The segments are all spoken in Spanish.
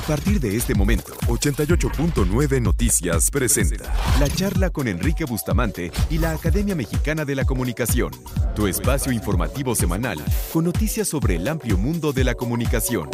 A partir de este momento, 88.9 Noticias presenta la charla con Enrique Bustamante y la Academia Mexicana de la Comunicación, tu espacio informativo semanal con noticias sobre el amplio mundo de la comunicación.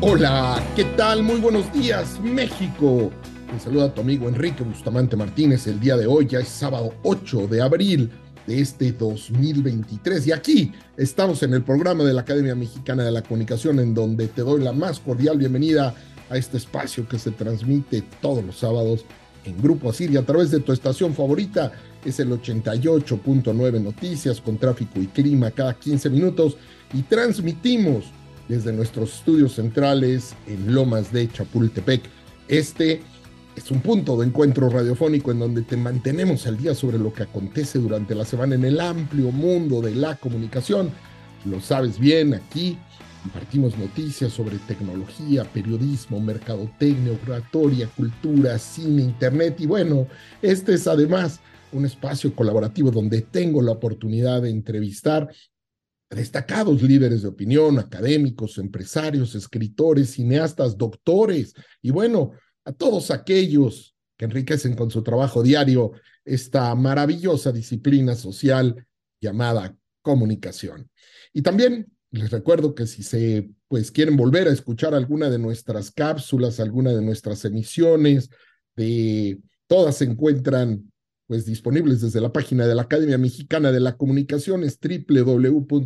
Hola, ¿qué tal? Muy buenos días, México. Te saluda tu amigo Enrique Bustamante Martínez. El día de hoy ya es sábado 8 de abril de este 2023. Y aquí estamos en el programa de la Academia Mexicana de la Comunicación, en donde te doy la más cordial bienvenida a este espacio que se transmite todos los sábados en Grupo Asiria a través de tu estación favorita. Es el 88.9 Noticias con tráfico y clima cada 15 minutos y transmitimos desde nuestros estudios centrales en Lomas de Chapultepec. Este es un punto de encuentro radiofónico en donde te mantenemos al día sobre lo que acontece durante la semana en el amplio mundo de la comunicación. Lo sabes bien, aquí compartimos noticias sobre tecnología, periodismo, mercadotecnia, oratoria, cultura, cine, internet y bueno, este es además un espacio colaborativo donde tengo la oportunidad de entrevistar a destacados líderes de opinión, académicos, empresarios, escritores, cineastas, doctores y bueno, a todos aquellos que enriquecen con su trabajo diario esta maravillosa disciplina social llamada comunicación. Y también les recuerdo que si se pues quieren volver a escuchar alguna de nuestras cápsulas, alguna de nuestras emisiones, de todas se encuentran pues disponibles desde la página de la Academia Mexicana de la Comunicación es www.amdc.org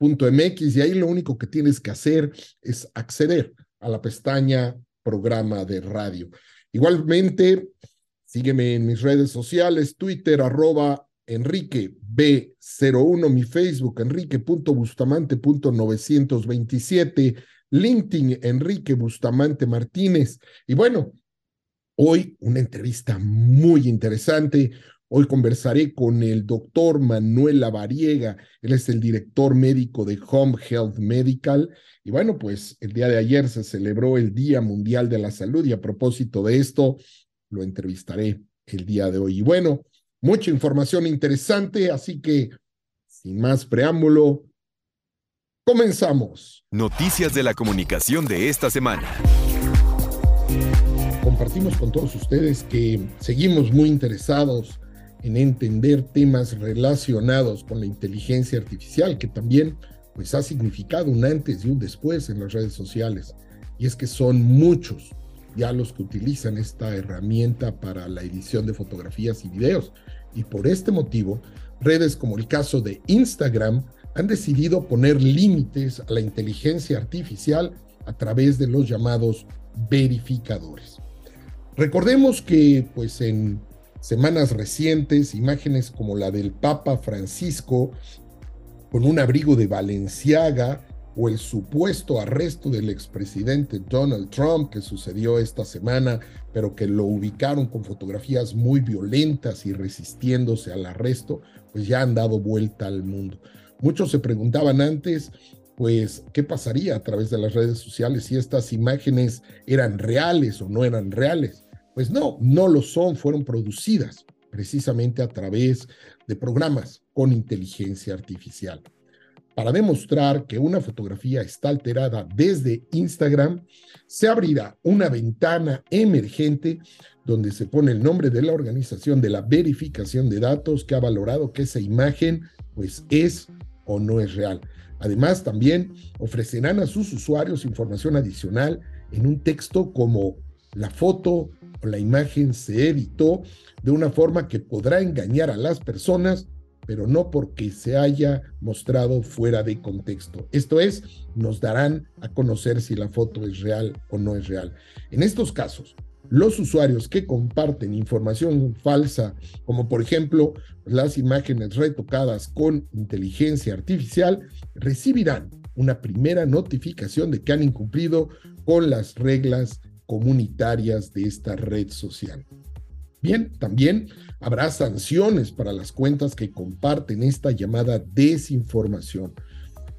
.mx y ahí lo único que tienes que hacer es acceder a la pestaña programa de radio. Igualmente, sígueme en mis redes sociales, Twitter, arroba Enrique B01, mi Facebook, enrique.bustamante.927, LinkedIn, Enrique Bustamante Martínez. Y bueno, hoy una entrevista muy interesante, Hoy conversaré con el doctor Manuel Lavariega, él es el director médico de Home Health Medical. Y bueno, pues el día de ayer se celebró el Día Mundial de la Salud y a propósito de esto, lo entrevistaré el día de hoy. Y bueno, mucha información interesante, así que sin más preámbulo, comenzamos. Noticias de la comunicación de esta semana compartimos con todos ustedes que seguimos muy interesados en entender temas relacionados con la inteligencia artificial, que también pues ha significado un antes y un después en las redes sociales. Y es que son muchos ya los que utilizan esta herramienta para la edición de fotografías y videos. Y por este motivo, redes como el caso de Instagram han decidido poner límites a la inteligencia artificial a través de los llamados verificadores. Recordemos que pues en semanas recientes, imágenes como la del Papa Francisco con un abrigo de Valenciaga o el supuesto arresto del expresidente Donald Trump que sucedió esta semana, pero que lo ubicaron con fotografías muy violentas y resistiéndose al arresto, pues ya han dado vuelta al mundo. Muchos se preguntaban antes, pues, ¿qué pasaría a través de las redes sociales si estas imágenes eran reales o no eran reales? Pues no, no lo son, fueron producidas precisamente a través de programas con inteligencia artificial. Para demostrar que una fotografía está alterada desde Instagram, se abrirá una ventana emergente donde se pone el nombre de la organización de la verificación de datos que ha valorado que esa imagen pues es o no es real. Además, también ofrecerán a sus usuarios información adicional en un texto como la foto la imagen se editó de una forma que podrá engañar a las personas, pero no porque se haya mostrado fuera de contexto. Esto es, nos darán a conocer si la foto es real o no es real. En estos casos, los usuarios que comparten información falsa, como por ejemplo las imágenes retocadas con inteligencia artificial, recibirán una primera notificación de que han incumplido con las reglas comunitarias de esta red social. Bien, también habrá sanciones para las cuentas que comparten esta llamada desinformación.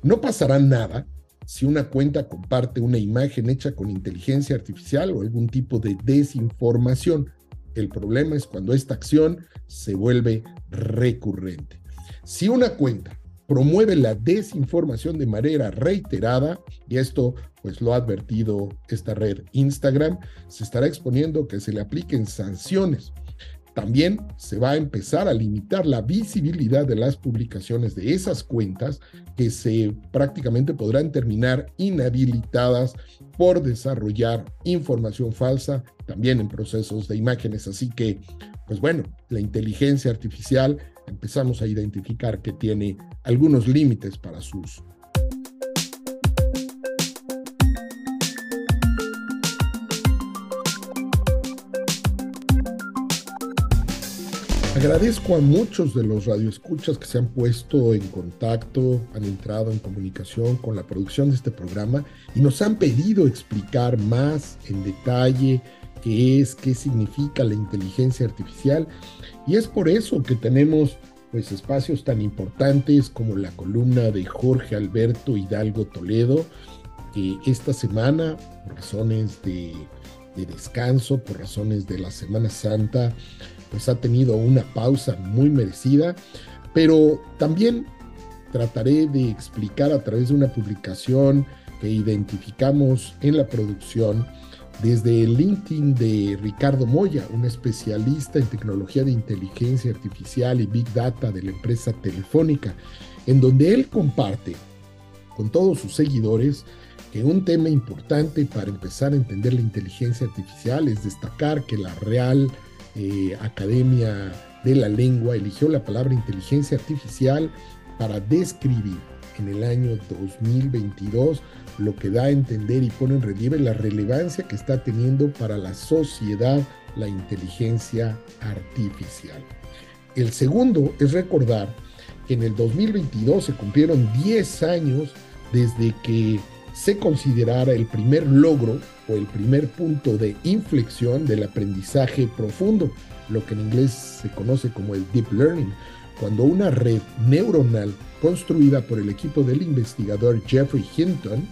No pasará nada si una cuenta comparte una imagen hecha con inteligencia artificial o algún tipo de desinformación, El problema es cuando esta acción se vuelve recurrente. Si una cuenta promueve la desinformación de manera reiterada, y esto pues lo ha advertido esta red Instagram, se estará exponiendo que se le apliquen sanciones. También se va a empezar a limitar la visibilidad de las publicaciones de esas cuentas que se prácticamente podrán terminar inhabilitadas por desarrollar información falsa, también en procesos de imágenes. Así que, pues bueno, la inteligencia artificial empezamos a identificar que tiene algunos límites para su uso. Agradezco a muchos de los radioescuchas que se han puesto en contacto, han entrado en comunicación con la producción de este programa y nos han pedido explicar más en detalle qué es, qué significa la inteligencia artificial. Y es por eso que tenemos pues espacios tan importantes como la columna de Jorge Alberto Hidalgo Toledo, que esta semana, por razones de, de, descanso, por razones de la Semana Santa, pues ha tenido una pausa muy merecida, pero también trataré de explicar a través de una publicación que identificamos en la producción desde el LinkedIn de Ricardo Moya, un especialista en tecnología de inteligencia artificial y Big Data de la empresa Telefónica, en donde él comparte con todos sus seguidores que un tema importante para empezar a entender la inteligencia artificial es destacar que la Real eh, Academia de la Lengua eligió la palabra inteligencia artificial para describir en el año 2022 lo que da a entender y pone en relieve la relevancia que está teniendo para la sociedad la inteligencia artificial. El segundo es recordar que en el 2022 se cumplieron 10 años desde que se considerara el primer logro o el primer punto de inflexión del aprendizaje profundo, lo que en inglés se conoce como el deep learning, cuando una red neuronal construida por el equipo del investigador Jeffrey Hinton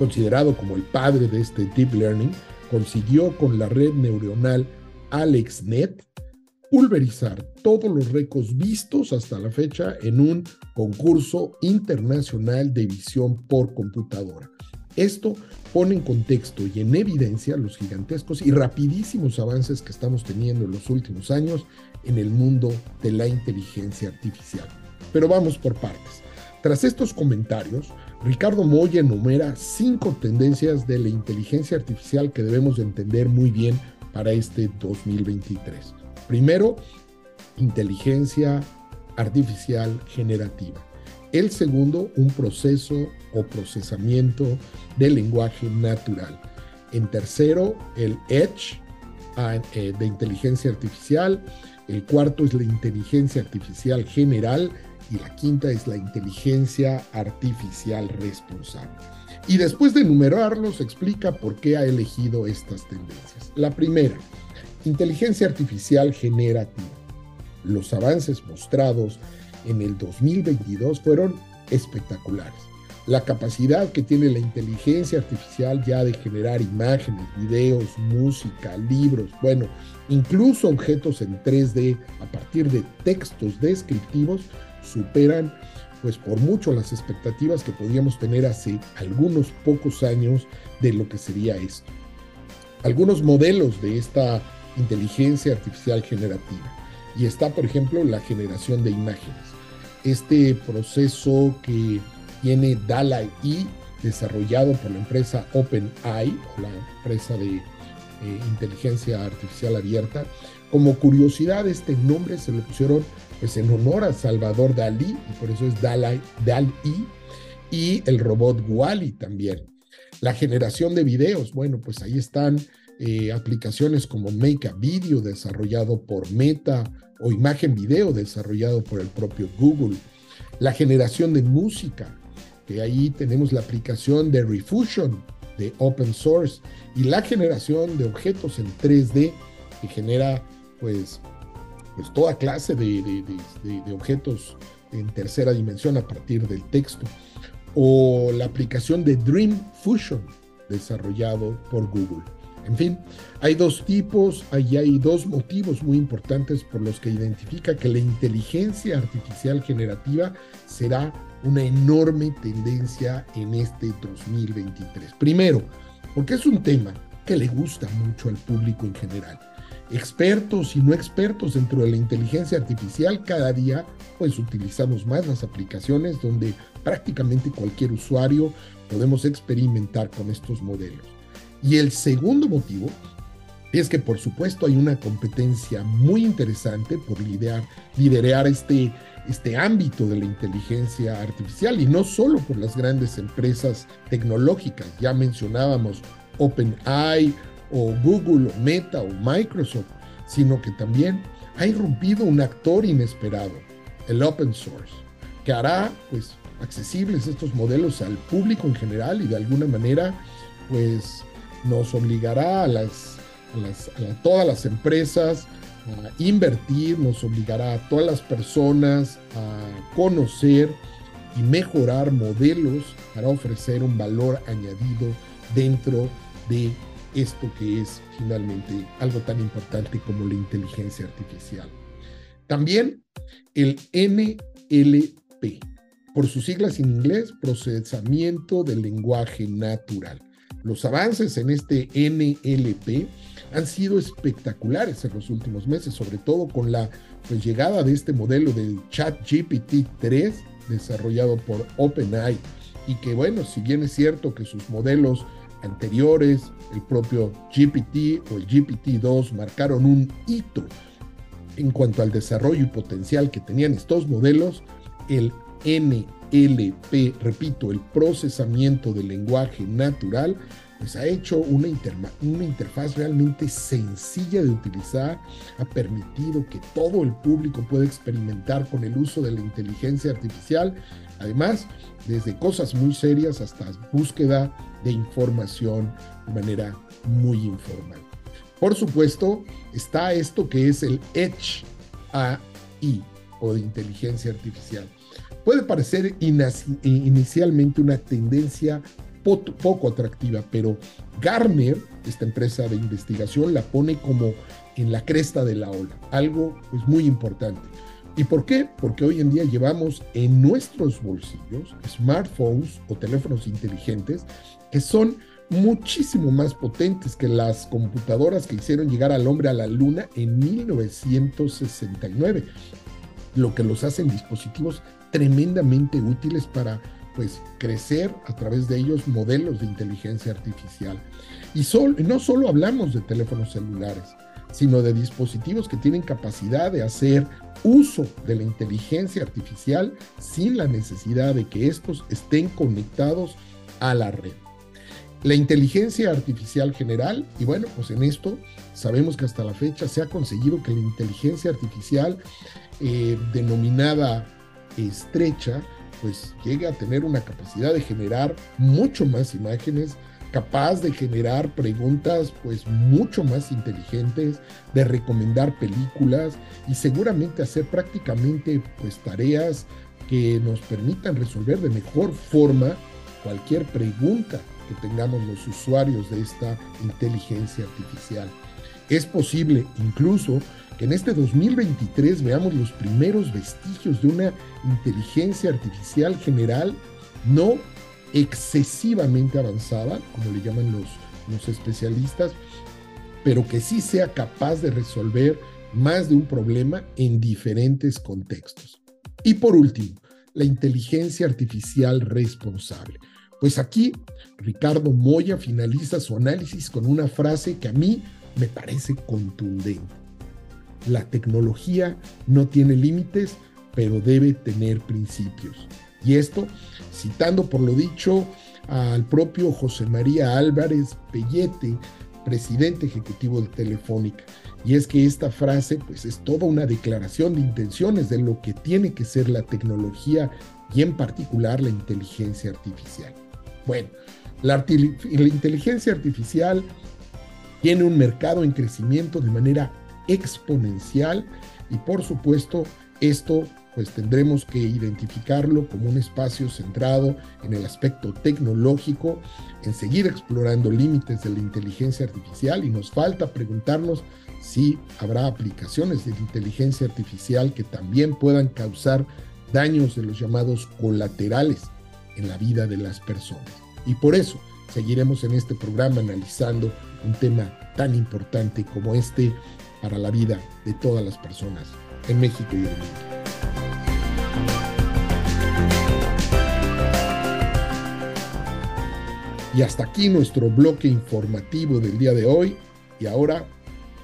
considerado como el padre de este deep learning, consiguió con la red neuronal AlexNet pulverizar todos los récords vistos hasta la fecha en un concurso internacional de visión por computadora. Esto pone en contexto y en evidencia los gigantescos y rapidísimos avances que estamos teniendo en los últimos años en el mundo de la inteligencia artificial. Pero vamos por partes. Tras estos comentarios, Ricardo Moya enumera cinco tendencias de la inteligencia artificial que debemos entender muy bien para este 2023. Primero, inteligencia artificial generativa. El segundo, un proceso o procesamiento del lenguaje natural. En tercero, el Edge ah, eh, de inteligencia artificial. El cuarto es la inteligencia artificial general y la quinta es la inteligencia artificial responsable. Y después de enumerarlos, explica por qué ha elegido estas tendencias. La primera, inteligencia artificial generativa. Los avances mostrados en el 2022 fueron espectaculares. La capacidad que tiene la inteligencia artificial ya de generar imágenes, videos, música, libros, bueno, incluso objetos en 3D a partir de textos descriptivos, superan pues por mucho las expectativas que podíamos tener hace algunos pocos años de lo que sería esto. Algunos modelos de esta inteligencia artificial generativa. Y está, por ejemplo, la generación de imágenes. Este proceso que tiene DALI-E, desarrollado por la empresa OpenAI, o la empresa de eh, inteligencia artificial abierta. Como curiosidad, este nombre se lo pusieron pues en honor a Salvador Dalí, y por eso es Dalí, Dalí y el robot Wally también. La generación de videos, bueno, pues ahí están eh, aplicaciones como Make a Video desarrollado por Meta o Imagen Video desarrollado por el propio Google. La generación de música, que ahí tenemos la aplicación de Refusion de open source y la generación de objetos en 3D que genera pues pues, toda clase de, objetos en tercera dimensión a partir del texto, o la aplicación de Dream Fusion desarrollado por Google. En fin, hay dos tipos, hay dos motivos muy importantes por los que identifica que la inteligencia artificial generativa será una enorme tendencia en este 2023. Primero, porque es un tema que le gusta mucho al público en general. Expertos y no expertos dentro de la inteligencia artificial, cada día pues utilizamos más las aplicaciones donde prácticamente cualquier usuario podemos experimentar con estos modelos. Y el segundo motivo es que por supuesto hay una competencia muy interesante por liderar, liderar este, este ámbito de la inteligencia artificial y no solo por las grandes empresas tecnológicas, ya mencionábamos OpenAI o Google o Meta o Microsoft, sino que también ha irrumpido un actor inesperado, el open source, que hará pues accesibles estos modelos al público en general y de alguna manera pues nos obligará a, las, a, todas las empresas a invertir, nos obligará a todas las personas a conocer y mejorar modelos para ofrecer un valor añadido dentro de esto que es finalmente algo tan importante como la inteligencia artificial. También el NLP, por sus siglas en inglés, procesamiento del lenguaje natural. Los avances en este NLP han sido espectaculares en los últimos meses, sobre todo con la pues, llegada de este modelo del ChatGPT 3 desarrollado por OpenAI y que bueno, si bien es cierto que sus modelos anteriores, el propio GPT o el GPT-2 marcaron un hito en cuanto al desarrollo y potencial que tenían estos modelos, el NLP, repito, el procesamiento del lenguaje natural, pues ha hecho una, una interfaz realmente sencilla de utilizar, ha permitido que todo el público pueda experimentar con el uso de la inteligencia artificial, además, desde cosas muy serias hasta búsqueda de información de manera muy informal. Por supuesto, está esto que es el Edge AI o de inteligencia artificial. Puede parecer inicialmente una tendencia poco atractiva, pero Garner, esta empresa de investigación, la pone como en la cresta de la ola, algo pues muy importante. ¿Y por qué? Porque hoy en día llevamos en nuestros bolsillos smartphones o teléfonos inteligentes que son muchísimo más potentes que las computadoras que hicieron llegar al hombre a la luna en 1969, lo que los hacen dispositivos tremendamente útiles para pues crecer a través de ellos modelos de inteligencia artificial. Y no solo hablamos de teléfonos celulares, sino de dispositivos que tienen capacidad de hacer uso de la inteligencia artificial sin la necesidad de que estos estén conectados a la red. La inteligencia artificial general, y bueno, pues en esto sabemos que hasta la fecha se ha conseguido que la inteligencia artificial eh, denominada estrecha, pues llegue a tener una capacidad de generar mucho más imágenes, capaz de generar preguntas pues mucho más inteligentes, de recomendar películas y seguramente hacer prácticamente pues tareas que nos permitan resolver de mejor forma cualquier pregunta que tengamos los usuarios de esta inteligencia artificial. Es posible incluso que en este 2023 veamos los primeros vestigios de una inteligencia artificial general no excesivamente avanzada, como le llaman los, especialistas, pero que sí sea capaz de resolver más de un problema en diferentes contextos. Y por último, la inteligencia artificial responsable. Pues aquí Ricardo Moya finaliza su análisis con una frase que a mí me parece contundente. La tecnología no tiene límites, pero debe tener principios. Y esto, citando por lo dicho al propio José María Álvarez Pellete, presidente ejecutivo de Telefónica. Y es que esta frase pues es toda una declaración de intenciones de lo que tiene que ser la tecnología y en particular la inteligencia artificial. Bueno, la, inteligencia artificial tiene un mercado en crecimiento de manera exponencial y por supuesto esto pues tendremos que identificarlo como un espacio centrado en el aspecto tecnológico, en seguir explorando límites de la inteligencia artificial y nos falta preguntarnos si habrá aplicaciones de inteligencia artificial que también puedan causar daños de los llamados colaterales en la vida de las personas. Y por eso seguiremos en este programa analizando un tema tan importante como este para la vida de todas las personas en México y en el mundo. Y hasta aquí nuestro bloque informativo del día de hoy. Y ahora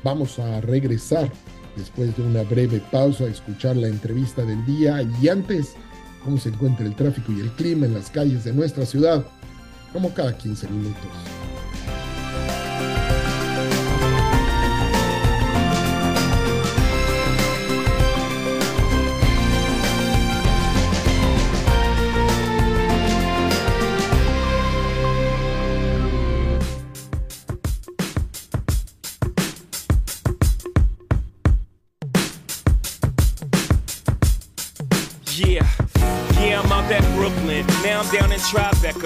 vamos a regresar después de una breve pausa a escuchar la entrevista del día y antes cómo se encuentra el tráfico y el clima en las calles de nuestra ciudad, como cada 15 minutos. Tribeca,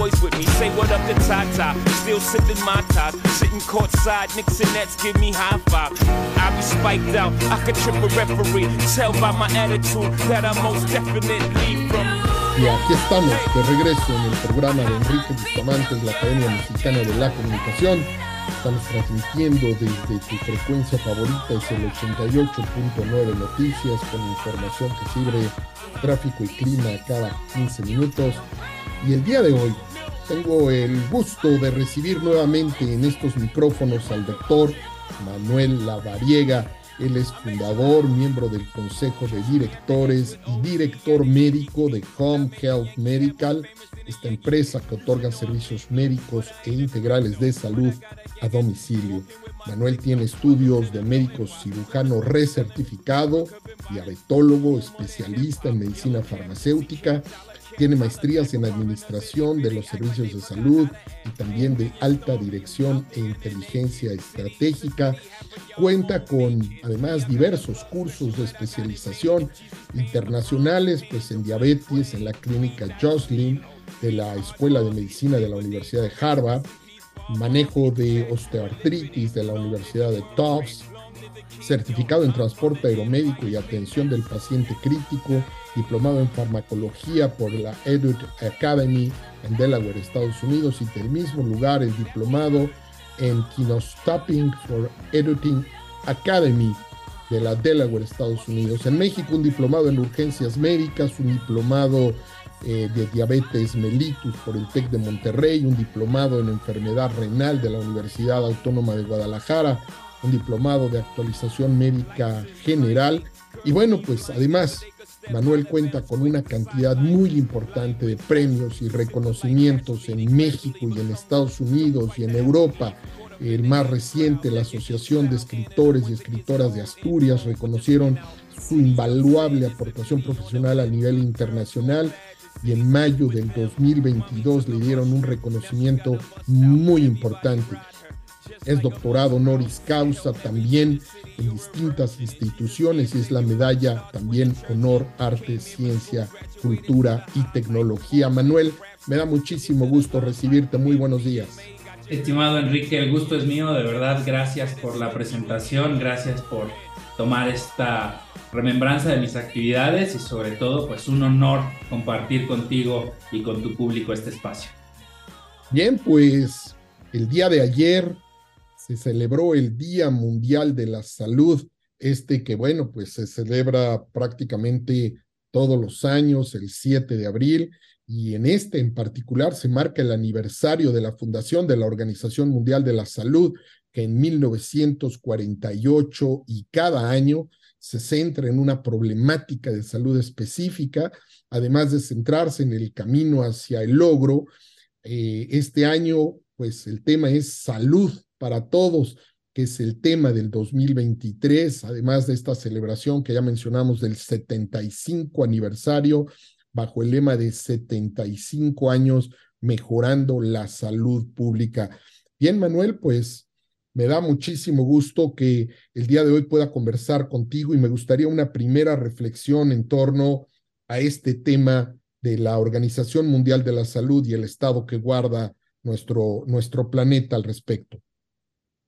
with me. Say what up to Tata. Still my top, Nets give me high five. I be spiked out, I could trip a referee. Tell by my attitude that I most definitely from. Y aquí estamos de regreso en el programa de Enrique Bustamante la Academia Mexicana de la Comunicación. Estamos transmitiendo desde tu frecuencia favorita, es el 88.9 Noticias, con información que sirve tráfico y clima cada 15 minutos. Y el día de hoy tengo el gusto de recibir nuevamente en estos micrófonos al doctor Manuel Lavariega, él es fundador, miembro del Consejo de Directores y director médico de Home Health Medical, esta empresa que otorga servicios médicos e integrales de salud a domicilio. Manuel tiene estudios de médico cirujano recertificado, diabetólogo, especialista en medicina farmacéutica tiene maestrías en administración de los servicios de salud y también de alta dirección e inteligencia estratégica. Cuenta con además diversos cursos de especialización internacionales, pues en diabetes en la clínica Jocelyn de la Escuela de Medicina de la Universidad de Harvard, manejo de osteoartritis de la Universidad de Tufts, certificado en transporte aeromédico y atención del paciente crítico, diplomado en farmacología por la Edut Academy en Delaware, Estados Unidos, y del mismo lugar el diplomado en Kinostopping for Editing Academy de la Delaware, Estados Unidos. En México, un diplomado en urgencias médicas, un diplomado eh, de diabetes mellitus por el TEC de Monterrey, un diplomado en enfermedad renal de la Universidad Autónoma de Guadalajara, un diplomado de actualización médica general. Y bueno, pues además Manuel cuenta con una cantidad muy importante de premios y reconocimientos en México y en Estados Unidos y en Europa. El más reciente, la Asociación de Escritores y Escritoras de Asturias, reconocieron su invaluable aportación profesional a nivel internacional y en mayo del 2022 le dieron un reconocimiento muy importante. Es doctorado honoris causa también en distintas instituciones y es la medalla también Honor, Arte, Ciencia, Cultura y Tecnología. Manuel, me da muchísimo gusto recibirte. Muy buenos días. Estimado Enrique, el gusto es mío, de verdad, gracias por la presentación, gracias por tomar esta remembranza de mis actividades y sobre todo, pues un honor compartir contigo y con tu público este espacio. Bien, pues el día de ayer se celebró el Día Mundial de la Salud, este que, bueno, pues se celebra prácticamente todos los años, el 7 de abril, y en este en particular se marca el aniversario de la fundación de la Organización Mundial de la Salud, que en 1948 y cada año se centra en una problemática de salud específica, además de centrarse en el camino hacia el logro. Eh, este año, pues el tema es salud para todos, que es el tema del 2023, además de esta celebración que ya mencionamos del 75 aniversario, bajo el lema de 75 años mejorando la salud pública. Bien, Manuel, pues me da muchísimo gusto que el día de hoy pueda conversar contigo y me gustaría una primera reflexión en torno a este tema de la Organización Mundial de la Salud y el estado que guarda nuestro, nuestro planeta al respecto.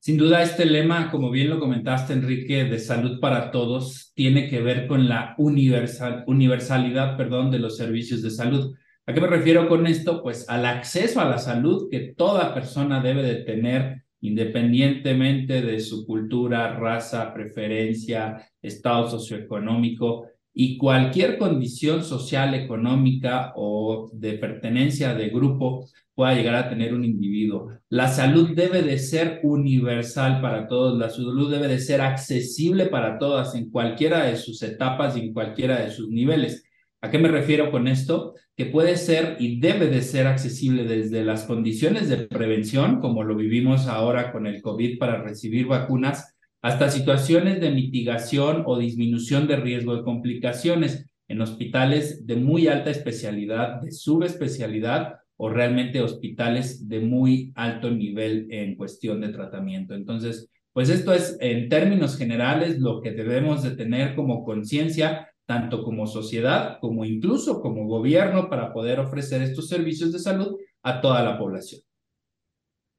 Sin duda, este lema, como bien lo comentaste, Enrique, de salud para todos, tiene que ver con la universal, universalidad perdón, de los servicios de salud. ¿A qué me refiero con esto? Pues al acceso a la salud que toda persona debe de tener independientemente de su cultura, raza, preferencia, estado socioeconómico y cualquier condición social, económica o de pertenencia de grupo pueda llegar a tener un individuo. La salud debe de ser universal para todos, la salud debe de ser accesible para todas en cualquiera de sus etapas y en cualquiera de sus niveles. ¿A qué me refiero con esto? Que puede ser y debe de ser accesible desde las condiciones de prevención, como lo vivimos ahora con el COVID para recibir vacunas, hasta situaciones de mitigación o disminución de riesgo de complicaciones en hospitales de muy alta especialidad, de subespecialidad o realmente hospitales de muy alto nivel en cuestión de tratamiento. Entonces, pues esto es en términos generales lo que debemos de tener como conciencia tanto como sociedad como incluso como gobierno para poder ofrecer estos servicios de salud a toda la población.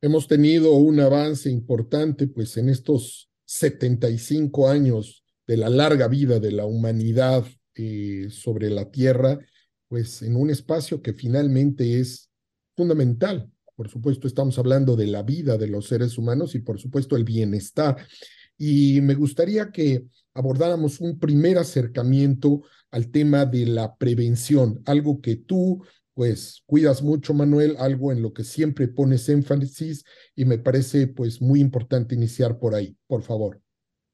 Hemos tenido un avance importante pues en estos 75 años de la larga vida de la humanidad eh, sobre la Tierra, pues en un espacio que finalmente es fundamental. Por supuesto, estamos hablando de la vida de los seres humanos y por supuesto el bienestar. Y me gustaría que abordáramos un primer acercamiento al tema de la prevención, algo que tú pues cuidas mucho, Manuel, algo en lo que siempre pones énfasis y me parece pues muy importante iniciar por ahí, por favor.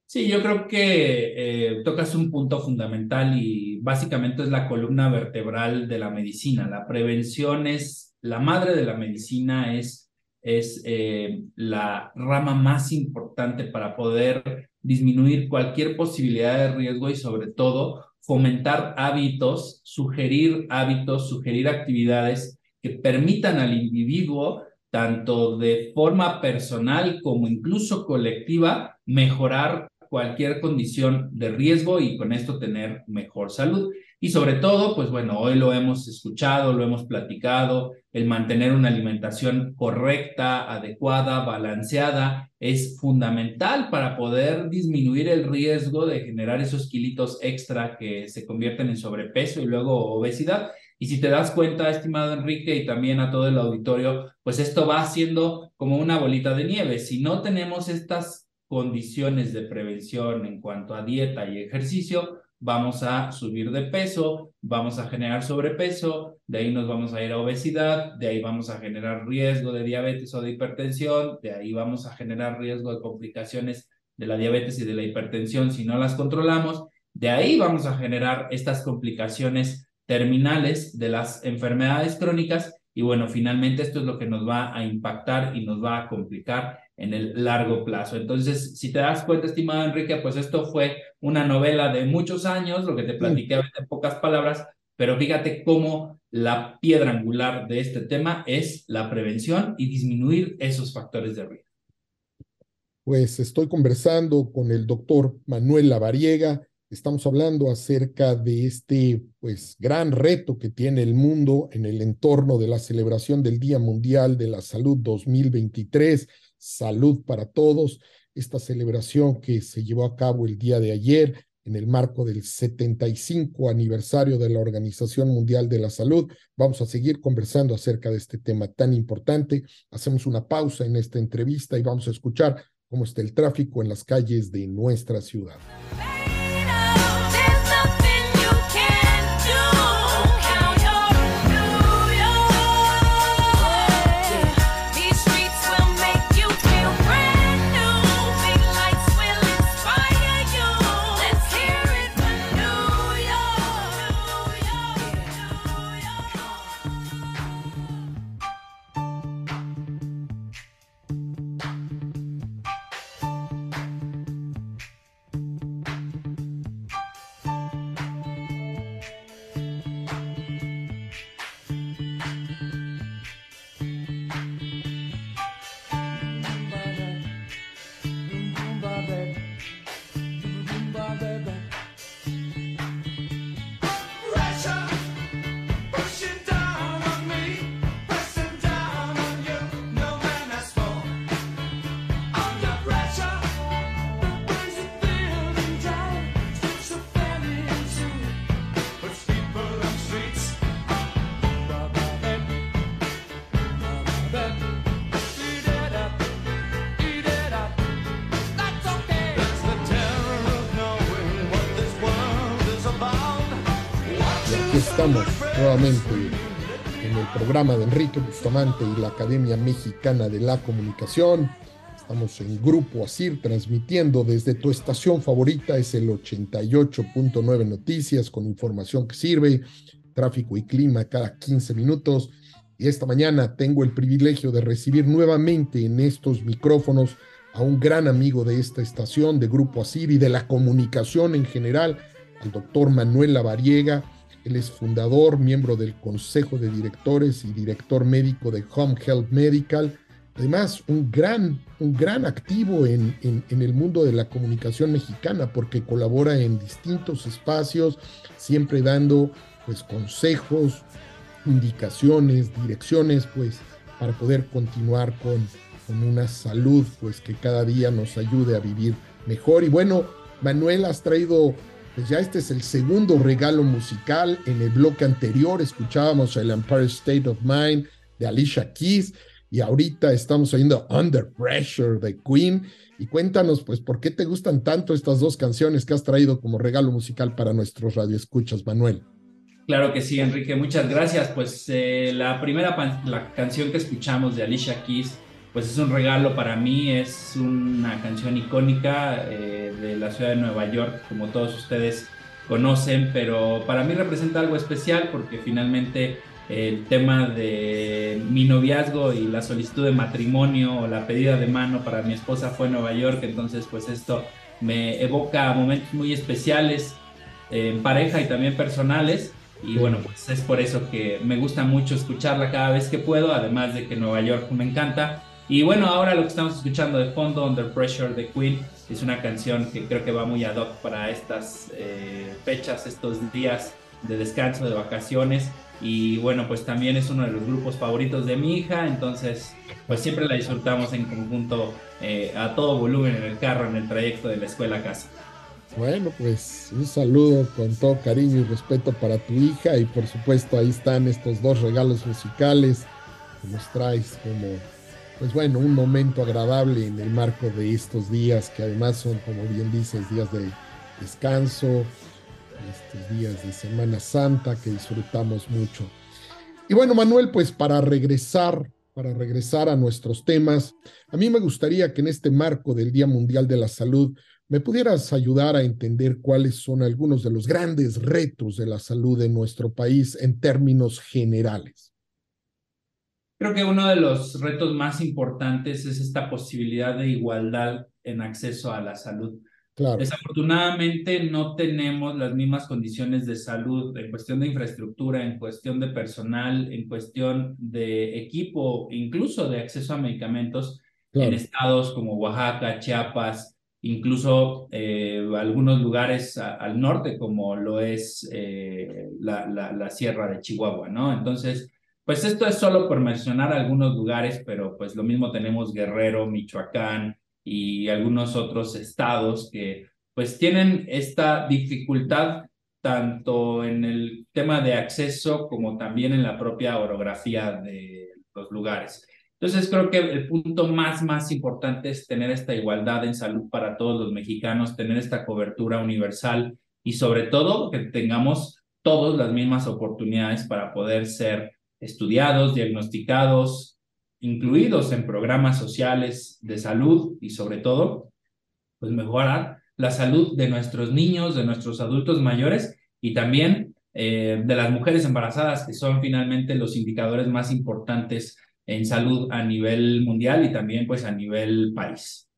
Sí, yo creo que eh, tocas un punto fundamental y básicamente es la columna vertebral de la medicina. La prevención es la madre de la medicina, es, es eh, la rama más importante para poder disminuir cualquier posibilidad de riesgo y sobre todo fomentar hábitos, sugerir hábitos, sugerir actividades que permitan al individuo, tanto de forma personal como incluso colectiva, mejorar cualquier condición de riesgo y con esto tener mejor salud. Y sobre todo, pues bueno, hoy lo hemos escuchado, lo hemos platicado, el mantener una alimentación correcta, adecuada, balanceada, es fundamental para poder disminuir el riesgo de generar esos kilitos extra que se convierten en sobrepeso y luego obesidad. Y si te das cuenta, estimado Enrique, y también a todo el auditorio, pues esto va siendo como una bolita de nieve. Si no tenemos estas condiciones de prevención en cuanto a dieta y ejercicio, vamos a subir de peso, vamos a generar sobrepeso, de ahí nos vamos a ir a obesidad, de ahí vamos a generar riesgo de diabetes o de hipertensión, de ahí vamos a generar riesgo de complicaciones de la diabetes y de la hipertensión si no las controlamos, de ahí vamos a generar estas complicaciones terminales de las enfermedades crónicas y bueno, finalmente esto es lo que nos va a impactar y nos va a complicar en el largo plazo. Entonces, si te das cuenta, estimado Enrique, pues esto fue una novela de muchos años, lo que te platiqué en pocas palabras, pero fíjate cómo la piedra angular de este tema es la prevención y disminuir esos factores de riesgo. Pues estoy conversando con el doctor Manuel Lavariega. Estamos hablando acerca de este pues gran reto que tiene el mundo en el entorno de la celebración del Día Mundial de la Salud 2023, Salud para Todos esta celebración que se llevó a cabo el día de ayer en el marco del 75 aniversario de la Organización Mundial de la Salud. Vamos a seguir conversando acerca de este tema tan importante. Hacemos una pausa en esta entrevista y vamos a escuchar cómo está el tráfico en las calles de nuestra ciudad. Estamos nuevamente en el programa de Enrique Bustamante y la Academia Mexicana de la Comunicación. Estamos en Grupo ASIR transmitiendo desde tu estación favorita, es el 88.9 Noticias con información que sirve, tráfico y clima cada 15 minutos. Y esta mañana tengo el privilegio de recibir nuevamente en estos micrófonos a un gran amigo de esta estación, de Grupo ASIR y de la comunicación en general, al doctor Manuel Lavariega. Él es fundador, miembro del Consejo de Directores y director médico de Home Health Medical. Además, un gran, un gran activo en, el mundo de la comunicación mexicana porque colabora en distintos espacios, siempre dando pues consejos, indicaciones, direcciones, pues para poder continuar con, con una salud pues que cada día nos ayude a vivir mejor. Y bueno, Manuel, has traído pues ya este es el segundo regalo musical. En el bloque anterior escuchábamos el Empire State of Mind de Alicia Keys y ahorita estamos oyendo Under Pressure de Queen. Y cuéntanos, pues, ¿por qué te gustan tanto estas dos canciones que has traído como regalo musical para nuestros radioescuchas, Manuel? Claro que sí, Enrique, muchas gracias. Pues eh, la primera la canción que escuchamos de Alicia Keys, pues es un regalo para mí, es una canción icónica eh, de la ciudad de Nueva York, como todos ustedes conocen, pero para mí representa algo especial porque finalmente el tema de mi noviazgo y la solicitud de matrimonio o la pedida de mano para mi esposa fue en Nueva York, entonces pues esto me evoca momentos muy especiales en pareja y también personales y bueno, pues es por eso que me gusta mucho escucharla cada vez que puedo, además de que Nueva York me encanta. Y bueno, ahora lo que estamos escuchando de fondo, Under Pressure de Queen, es una canción que creo que va muy ad hoc para estas eh, fechas, estos días de descanso, de vacaciones. Y bueno, pues también es uno de los grupos favoritos de mi hija, entonces pues siempre la disfrutamos en conjunto eh, a todo volumen en el carro, en el trayecto de la escuela a casa. Bueno, pues un saludo con todo cariño y respeto para tu hija y por supuesto ahí están estos dos regalos musicales que nos traes como, pues bueno, un momento agradable en el marco de estos días que además son, como bien dices, días de descanso, estos días de Semana Santa que disfrutamos mucho. Y bueno, Manuel, pues para regresar, para regresar a nuestros temas, a mí me gustaría que en este marco del Día Mundial de la Salud ¿Me pudieras ayudar a entender cuáles son algunos de los grandes retos de la salud en nuestro país en términos generales? Creo que uno de los retos más importantes es esta posibilidad de igualdad en acceso a la salud. Claro. Desafortunadamente no tenemos las mismas condiciones de salud en cuestión de infraestructura, en cuestión de personal, en cuestión de equipo, incluso de acceso a medicamentos claro. en estados como Oaxaca, Chiapas, incluso eh, algunos lugares al norte, como lo es eh, la, la, la, Sierra de Chihuahua, ¿no? Entonces, pues esto es solo por mencionar algunos lugares, pero pues lo mismo tenemos Guerrero, Michoacán y algunos otros estados que pues tienen esta dificultad tanto en el tema de acceso como también en la propia orografía de los lugares. Entonces creo que el punto más, más importante es tener esta igualdad en salud para todos los mexicanos, tener esta cobertura universal y sobre todo que tengamos todas las mismas oportunidades para poder ser estudiados, diagnosticados, incluidos en programas sociales de salud y sobre todo, pues mejorar la salud de nuestros niños, de nuestros adultos mayores y también eh, de las mujeres embarazadas, que son finalmente los indicadores más importantes en salud a nivel mundial y también pues a nivel país.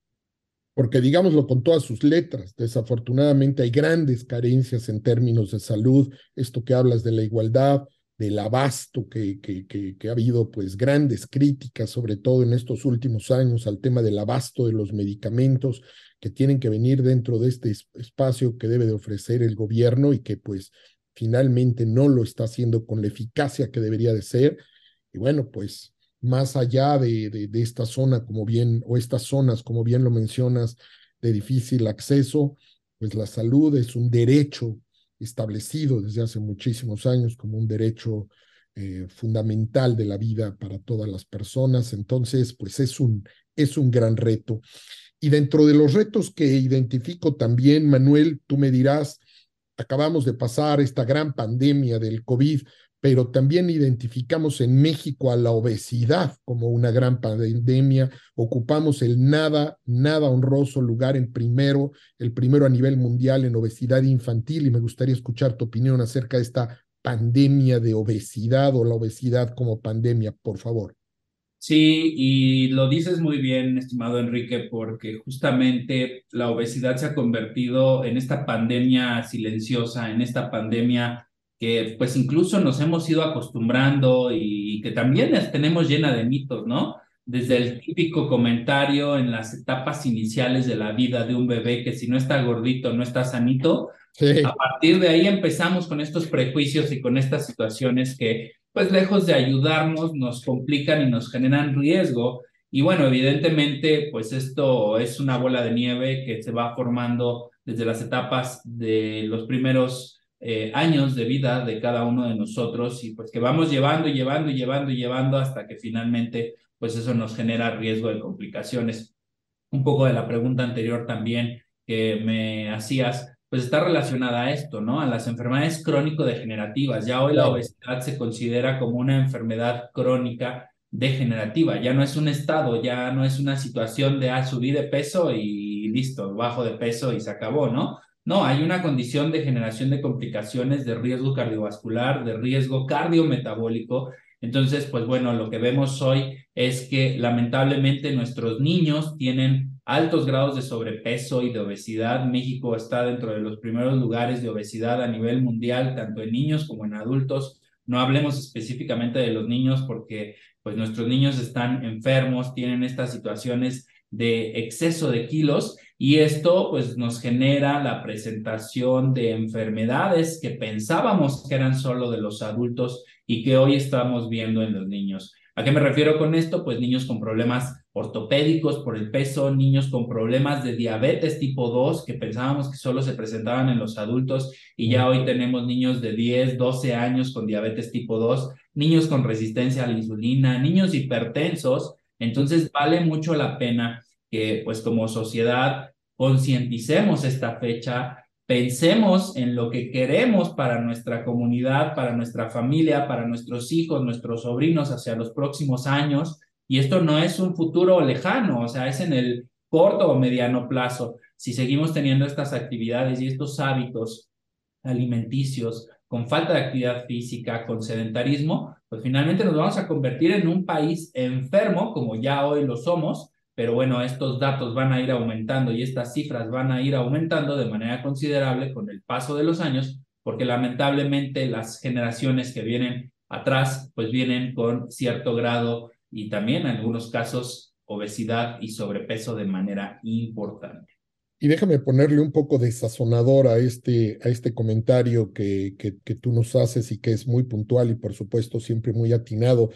Porque digámoslo con todas sus letras, desafortunadamente hay grandes carencias en términos de salud, esto que hablas de la igualdad, del abasto que, ha habido pues grandes críticas, sobre todo en estos últimos años, al tema del abasto de los medicamentos que tienen que venir dentro de este espacio que debe de ofrecer el gobierno y que pues finalmente no lo está haciendo con la eficacia que debería de ser. Y bueno, pues más allá de, esta zona, como bien, o estas zonas, como bien lo mencionas, de difícil acceso, pues la salud es un derecho establecido desde hace muchísimos años como un derecho eh, fundamental de la vida para todas las personas. Entonces, pues es un, es un gran reto. Y dentro de los retos que identifico también, Manuel, tú me dirás, acabamos de pasar esta gran pandemia del COVID, pero también identificamos en México a la obesidad como una gran pandemia, ocupamos el nada, nada honroso lugar en primero, el primero a nivel mundial en obesidad infantil y me gustaría escuchar tu opinión acerca de esta pandemia de obesidad o la obesidad como pandemia, por favor. Sí, y lo dices muy bien, estimado Enrique, porque justamente la obesidad se ha convertido en esta pandemia silenciosa, en esta pandemia que pues incluso nos hemos ido acostumbrando y que también las tenemos llena de mitos, ¿no? Desde el típico comentario en las etapas iniciales de la vida de un bebé que si no está gordito, no está sanito. A partir de ahí empezamos con estos prejuicios y con estas situaciones que pues lejos de ayudarnos, nos complican y nos generan riesgo. Y bueno, evidentemente, pues esto es una bola de nieve que se va formando desde las etapas de los primeros eh, años de vida de cada uno de nosotros y pues que vamos llevando y llevando y llevando y llevando hasta que finalmente pues eso nos genera riesgo de complicaciones. Un poco de la pregunta anterior también que me hacías, pues está relacionada a esto, ¿no? A las enfermedades crónico-degenerativas. Ya hoy la obesidad se considera como una enfermedad crónica degenerativa, ya no es un estado, ya no es una situación de, ah, subí de peso y listo, bajo de peso y se acabó, ¿no? No, hay una condición de generación de complicaciones, de riesgo cardiovascular, de riesgo cardiometabólico. Entonces, pues bueno, lo que vemos hoy es que lamentablemente nuestros niños tienen altos grados de sobrepeso y de obesidad. México está dentro de los primeros lugares de obesidad a nivel mundial, tanto en niños como en adultos. No hablemos específicamente de los niños porque pues nuestros niños están enfermos, tienen estas situaciones de exceso de kilos y esto pues nos genera la presentación de enfermedades que pensábamos que eran solo de los adultos y que hoy estamos viendo en los niños. ¿A qué me refiero con esto? Pues niños con problemas ortopédicos por el peso, niños con problemas de diabetes tipo 2 que pensábamos que solo se presentaban en los adultos y ya hoy tenemos niños de 10, 12 años con diabetes tipo 2, niños con resistencia a la insulina, niños hipertensos. Entonces vale mucho la pena que pues como sociedad concienticemos esta fecha, pensemos en lo que queremos para nuestra comunidad, para nuestra familia, para nuestros hijos, nuestros sobrinos hacia los próximos años. Y esto no es un futuro lejano, o sea, es en el corto o mediano plazo. Si seguimos teniendo estas actividades y estos hábitos alimenticios con falta de actividad física, con sedentarismo, pues finalmente nos vamos a convertir en un país enfermo, como ya hoy lo somos, pero bueno, estos datos van a ir aumentando y estas cifras van a ir aumentando de manera considerable con el paso de los años, porque lamentablemente las generaciones que vienen atrás, pues vienen con cierto grado y también en algunos casos obesidad y sobrepeso de manera importante. Y déjame ponerle un poco de sazonador a este, a este comentario que, que, que tú nos haces y que es muy puntual y por supuesto siempre muy atinado.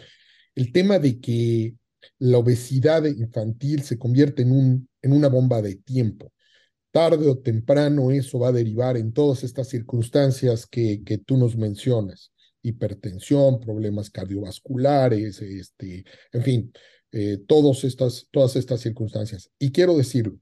El tema de que la obesidad infantil se convierte en, un, en una bomba de tiempo. Tarde o temprano eso va a derivar en todas estas circunstancias que, que tú nos mencionas. Hipertensión, problemas cardiovasculares, este, en fin, eh, todas, estas, todas estas circunstancias. Y quiero decirlo,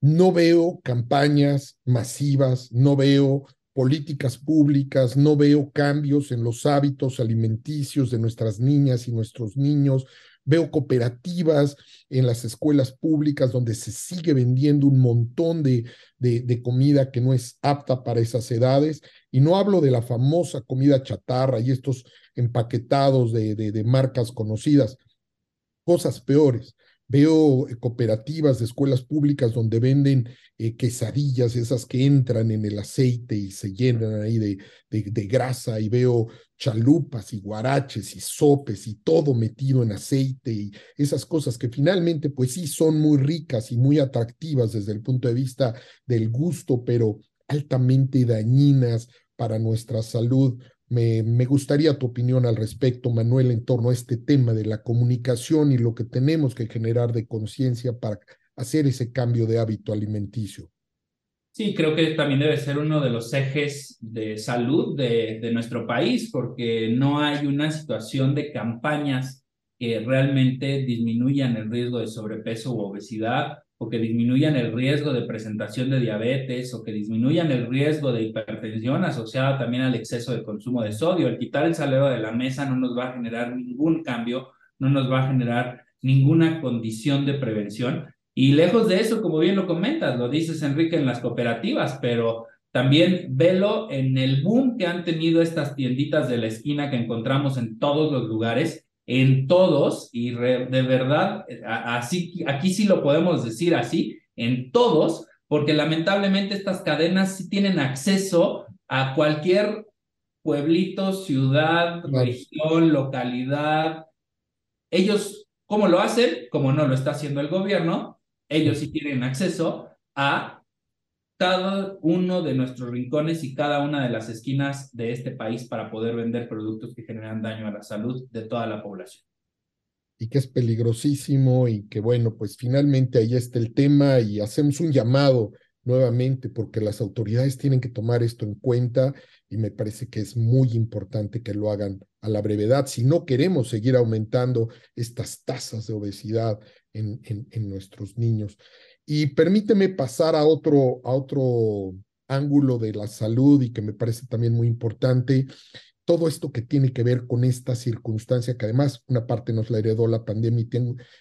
no veo campañas masivas, no veo políticas públicas, no veo cambios en los hábitos alimenticios de nuestras niñas y nuestros niños, Veo cooperativas en las escuelas públicas donde se sigue vendiendo un montón de, de, comida que no es apta para esas edades. Y no hablo de la famosa comida chatarra y estos empaquetados de, de marcas conocidas, cosas peores. Veo eh, cooperativas de escuelas públicas donde venden eh, quesadillas, esas que entran en el aceite y se llenan ahí de, de, grasa, y veo chalupas y guaraches y sopes y todo metido en aceite y esas cosas que finalmente pues sí son muy ricas y muy atractivas desde el punto de vista del gusto, pero altamente dañinas para nuestra salud me, gustaría tu opinión al respecto, Manuel, en torno a este tema de la comunicación y lo que tenemos que generar de conciencia para hacer ese cambio de hábito alimenticio. Sí, creo que también debe ser uno de los ejes de salud de, de nuestro país, porque no hay una situación de campañas que realmente disminuyan el riesgo de sobrepeso u obesidad o que disminuyan el riesgo de presentación de diabetes o que disminuyan el riesgo de hipertensión asociada también al exceso de consumo de sodio. El quitar el salero de la mesa no nos va a generar ningún cambio, no nos va a generar ninguna condición de prevención. Y lejos de eso, como bien lo comentas, lo dices Enrique en las cooperativas, pero también velo en el boom que han tenido estas tienditas de la esquina que encontramos en todos los lugares en todos, y de verdad, así, aquí sí lo podemos decir así, en todos, porque lamentablemente estas cadenas sí tienen acceso a cualquier pueblito, ciudad, región, localidad. Ellos, ¿cómo lo hacen? Como no lo está haciendo el gobierno, ellos sí tienen acceso a cada uno de nuestros rincones y cada una de las esquinas de este país para poder vender productos que generan daño a la salud de toda la población. Y que es peligrosísimo y que bueno, pues finalmente ahí está el tema y hacemos un llamado nuevamente porque las autoridades tienen que tomar esto en cuenta y me parece que es muy importante que lo hagan a la brevedad si no queremos seguir aumentando estas tasas de obesidad en, en, en nuestros niños. Y permíteme pasar a otro, a otro ángulo de la salud y que me parece también muy importante, todo esto que tiene que ver con esta circunstancia, que además una parte nos la heredó la pandemia y,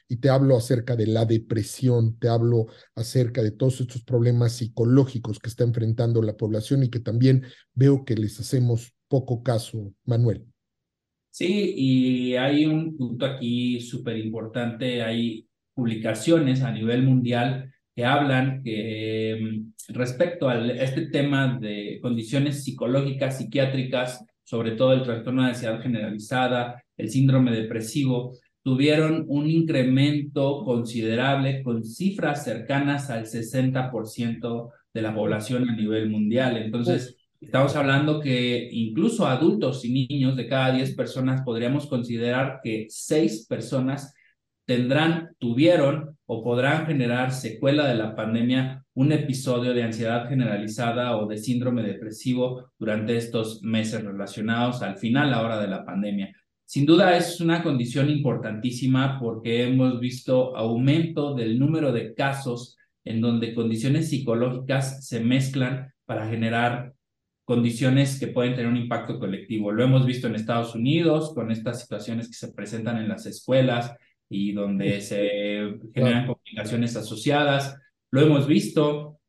y te hablo acerca de la depresión, te hablo acerca de todos estos problemas psicológicos que está enfrentando la población y que también veo que les hacemos poco caso, Manuel. Sí, y hay un punto aquí súper importante, hay publicaciones a nivel mundial que hablan que em, respecto a este tema de condiciones psicológicas, psiquiátricas, sobre todo el trastorno de ansiedad generalizada, el síndrome depresivo, tuvieron un incremento considerable con cifras cercanas al 60% de la población a nivel mundial. Entonces, estamos hablando que incluso adultos y niños de cada 10 personas podríamos considerar que 6 personas tendrán, tuvieron o podrán generar secuela de la pandemia un episodio de ansiedad generalizada o de síndrome depresivo durante estos meses relacionados al final, la hora de la pandemia. Sin duda es una condición importantísima porque hemos visto aumento del número de casos en donde condiciones psicológicas se mezclan para generar condiciones que pueden tener un impacto colectivo. Lo hemos visto en Estados Unidos con estas situaciones que se presentan en las escuelas, y donde se generan complicaciones asociadas. Lo hemos visto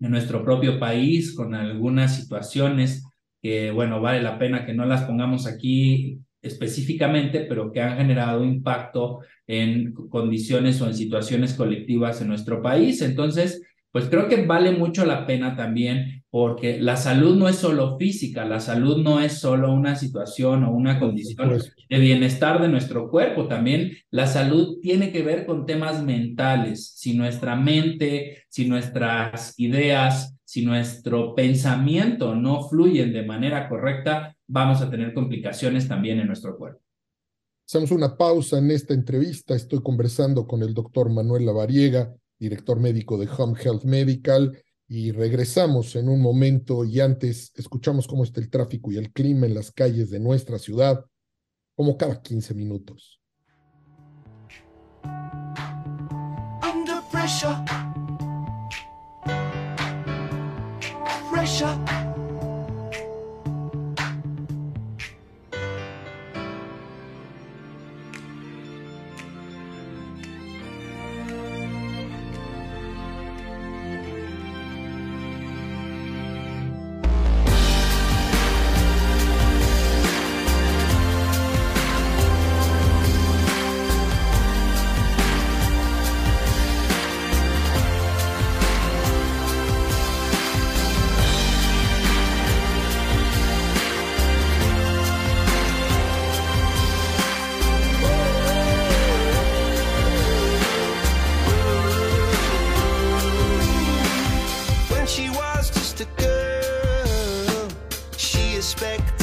en nuestro propio país con algunas situaciones que, bueno, vale la pena que no las pongamos aquí específicamente, pero que han generado impacto en condiciones o en situaciones colectivas en nuestro país. Entonces, pues creo que vale mucho la pena también porque la salud no es solo física, la salud no es solo una situación o una condición de bienestar de nuestro cuerpo, también la salud tiene que ver con temas mentales. Si nuestra mente, si nuestras ideas, si nuestro pensamiento no fluyen de manera correcta, vamos a tener complicaciones también en nuestro cuerpo. Hacemos una pausa en esta entrevista. Estoy conversando con el doctor Manuel Lavariega, director médico de Home Health Medical y regresamos en un momento y antes escuchamos cómo está el tráfico y el clima en las calles de nuestra ciudad, como cada 15 minutos. Under pressure. Pressure. respect.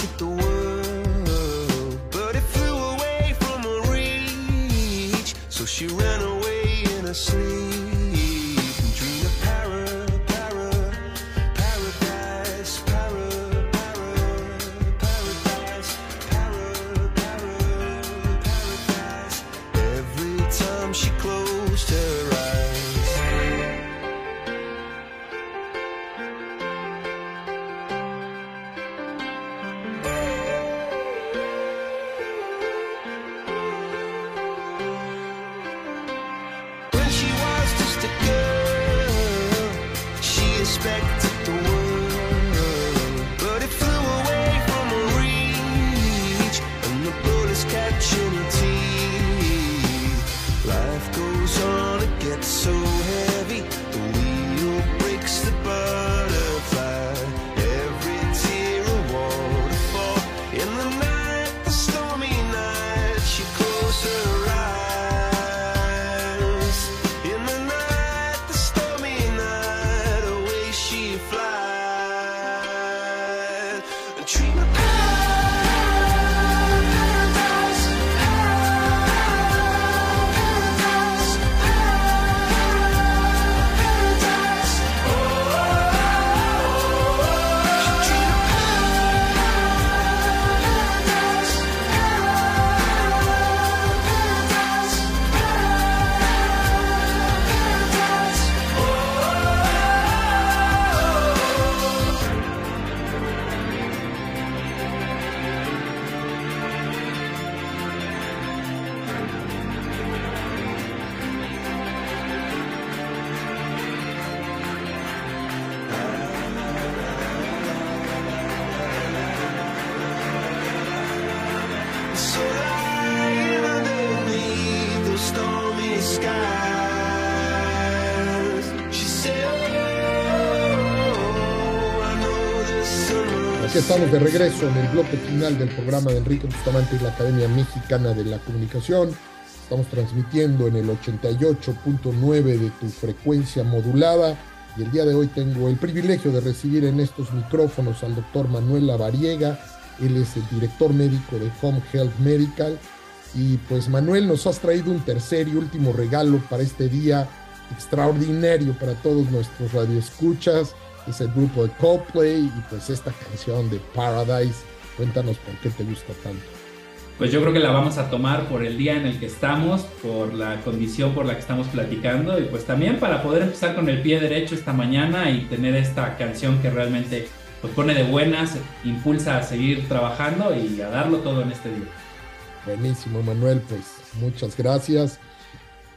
Estamos de regreso en el bloque final del programa de Enrique Bustamante y la Academia Mexicana de la Comunicación. Estamos transmitiendo en el 88.9 de tu frecuencia modulada y el día de hoy tengo el privilegio de recibir en estos micrófonos al doctor Manuel Lavariega. Él es el director médico de Home Health Medical. Y pues Manuel nos has traído un tercer y último regalo para este día extraordinario para todos nuestros radioescuchas es el grupo de Coldplay y pues esta canción de Paradise. Cuéntanos por qué te gusta tanto. Pues yo creo que la vamos a tomar por el día en el que estamos, por la condición por la que estamos platicando y pues también para poder empezar con el pie derecho esta mañana y tener esta canción que realmente nos pone de buenas, impulsa a seguir trabajando y a darlo todo en este día. Buenísimo, Manuel, pues muchas gracias.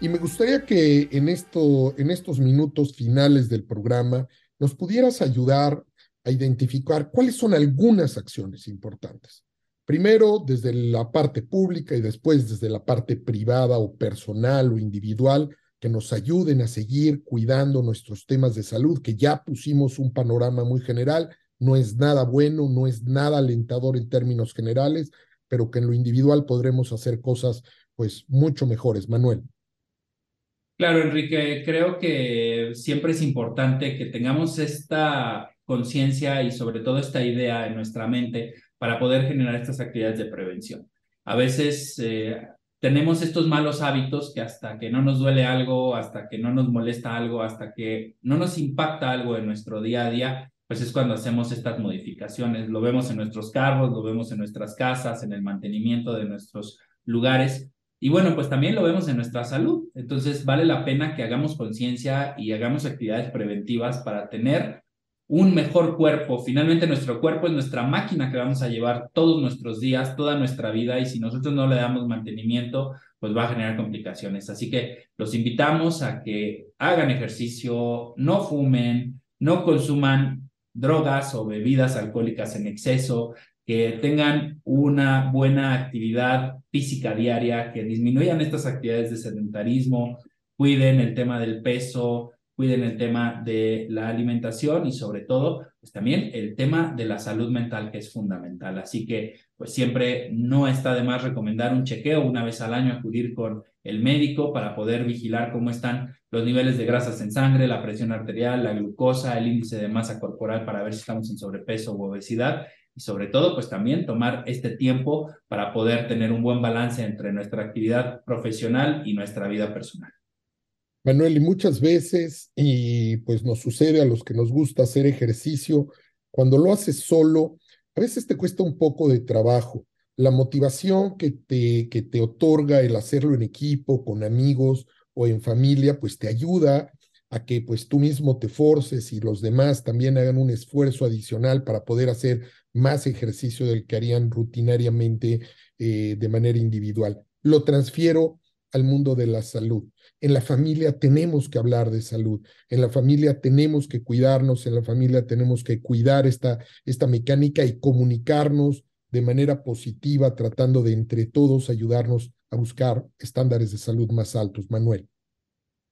Y me gustaría que en, esto, en estos minutos finales del programa nos pudieras ayudar a identificar cuáles son algunas acciones importantes. Primero, desde la parte pública y después desde la parte privada o personal o individual, que nos ayuden a seguir cuidando nuestros temas de salud, que ya pusimos un panorama muy general, no es nada bueno, no es nada alentador en términos generales, pero que en lo individual podremos hacer cosas pues mucho mejores. Manuel. Claro, Enrique, creo que siempre es importante que tengamos esta conciencia y sobre todo esta idea en nuestra mente para poder generar estas actividades de prevención. A veces eh, tenemos estos malos hábitos que hasta que no nos duele algo, hasta que no nos molesta algo, hasta que no nos impacta algo en nuestro día a día, pues es cuando hacemos estas modificaciones. Lo vemos en nuestros carros, lo vemos en nuestras casas, en el mantenimiento de nuestros lugares y bueno, pues también lo vemos en nuestra salud. Entonces vale la pena que hagamos conciencia y hagamos actividades preventivas para tener un mejor cuerpo. Finalmente nuestro cuerpo es nuestra máquina que vamos a llevar todos nuestros días, toda nuestra vida y si nosotros no le damos mantenimiento, pues va a generar complicaciones. Así que los invitamos a que hagan ejercicio, no fumen, no consuman drogas o bebidas alcohólicas en exceso, que tengan una buena actividad física diaria, que disminuyan estas actividades de sedentarismo, cuiden el tema del peso, cuiden el tema de la alimentación y sobre todo, pues también el tema de la salud mental que es fundamental. Así que, pues siempre no está de más recomendar un chequeo una vez al año, acudir con el médico para poder vigilar cómo están los niveles de grasas en sangre, la presión arterial, la glucosa, el índice de masa corporal para ver si estamos en sobrepeso u obesidad y sobre todo, pues también tomar este tiempo para poder tener un buen balance entre nuestra actividad profesional y nuestra vida personal. Manuel, y muchas veces, y pues nos sucede a los que nos gusta hacer ejercicio, cuando lo haces solo, a veces te cuesta un poco de trabajo. La motivación que te, que te otorga el hacerlo en equipo, con amigos o en familia, pues te ayuda a que pues tú mismo te forces y los demás también hagan un esfuerzo adicional para poder hacer más ejercicio del que harían rutinariamente eh, de manera individual. Lo transfiero al mundo de la salud. En la familia tenemos que hablar de salud, en la familia tenemos que cuidarnos, en la familia tenemos que cuidar esta, esta mecánica y comunicarnos de manera positiva, tratando de entre todos ayudarnos a buscar estándares de salud más altos. Manuel.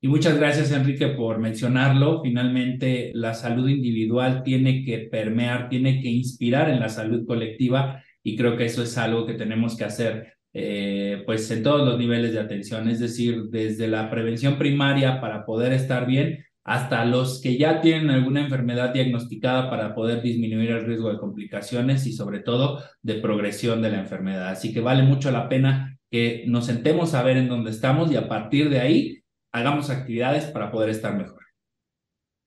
Y muchas gracias, Enrique, por mencionarlo. Finalmente, la salud individual tiene que permear, tiene que inspirar en la salud colectiva y creo que eso es algo que tenemos que hacer eh, pues en todos los niveles de atención, es decir, desde la prevención primaria para poder estar bien hasta los que ya tienen alguna enfermedad diagnosticada para poder disminuir el riesgo de complicaciones y sobre todo de progresión de la enfermedad. Así que vale mucho la pena que nos sentemos a ver en dónde estamos y a partir de ahí hagamos actividades para poder estar mejor.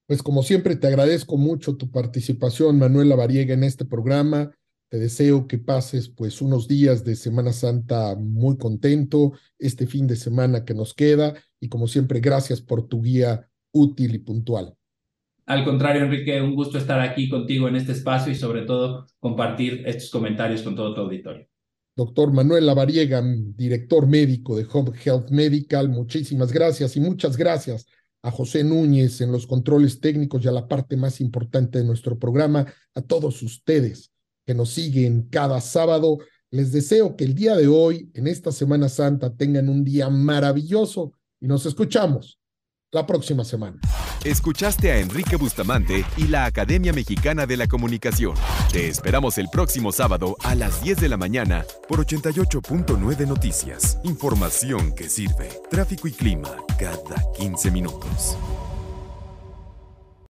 Pues como siempre te agradezco mucho tu participación, Manuel Lavariega, en este programa. Te deseo que pases pues unos días de Semana Santa muy contento, este fin de semana que nos queda y como siempre gracias por tu guía útil y puntual. Al contrario, Enrique, un gusto estar aquí contigo en este espacio y sobre todo compartir estos comentarios con todo tu auditorio doctor Manuel Lavariega, director médico de Home Health Medical. Muchísimas gracias y muchas gracias a José Núñez en los controles técnicos y a la parte más importante de nuestro programa, a todos ustedes que nos siguen cada sábado. Les deseo que el día de hoy, en esta Semana Santa, tengan un día maravilloso y nos escuchamos la próxima semana. Escuchaste a Enrique Bustamante y la Academia Mexicana de la Comunicación. Te esperamos el próximo sábado a las 10 de la mañana por 88.9 Noticias. Información que sirve. Tráfico y clima cada 15 minutos.